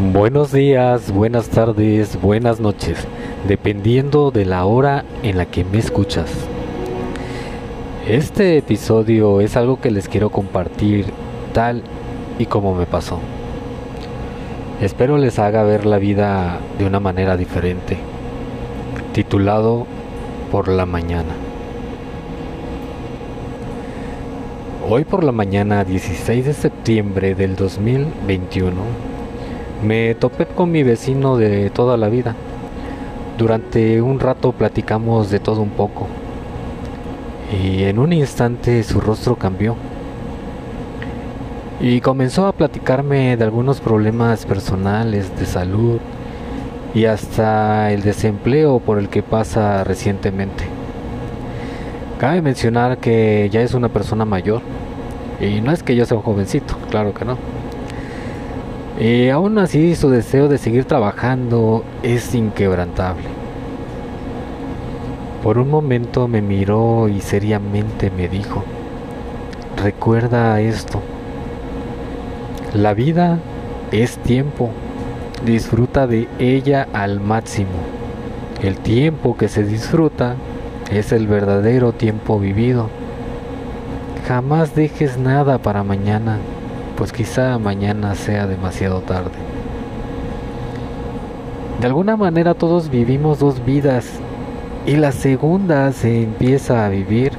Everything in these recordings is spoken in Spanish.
Buenos días, buenas tardes, buenas noches, dependiendo de la hora en la que me escuchas. Este episodio es algo que les quiero compartir tal y como me pasó. Espero les haga ver la vida de una manera diferente. Titulado Por la mañana. Hoy por la mañana 16 de septiembre del 2021 me topé con mi vecino de toda la vida. Durante un rato platicamos de todo un poco. Y en un instante su rostro cambió. Y comenzó a platicarme de algunos problemas personales, de salud y hasta el desempleo por el que pasa recientemente. Cabe mencionar que ya es una persona mayor. Y no es que yo sea un jovencito, claro que no. Y aún así su deseo de seguir trabajando es inquebrantable. Por un momento me miró y seriamente me dijo, recuerda esto, la vida es tiempo, disfruta de ella al máximo. El tiempo que se disfruta es el verdadero tiempo vivido. Jamás dejes nada para mañana pues quizá mañana sea demasiado tarde. De alguna manera todos vivimos dos vidas y la segunda se empieza a vivir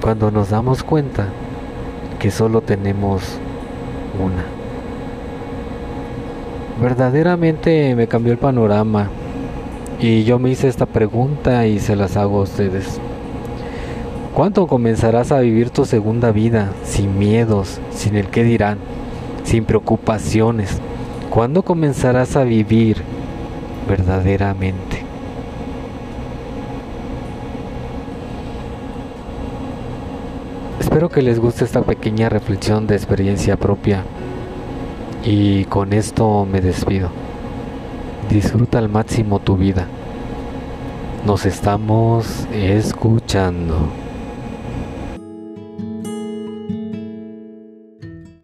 cuando nos damos cuenta que solo tenemos una. Verdaderamente me cambió el panorama y yo me hice esta pregunta y se las hago a ustedes. ¿Cuándo comenzarás a vivir tu segunda vida sin miedos, sin el qué dirán, sin preocupaciones? ¿Cuándo comenzarás a vivir verdaderamente? Espero que les guste esta pequeña reflexión de experiencia propia y con esto me despido. Disfruta al máximo tu vida. Nos estamos escuchando.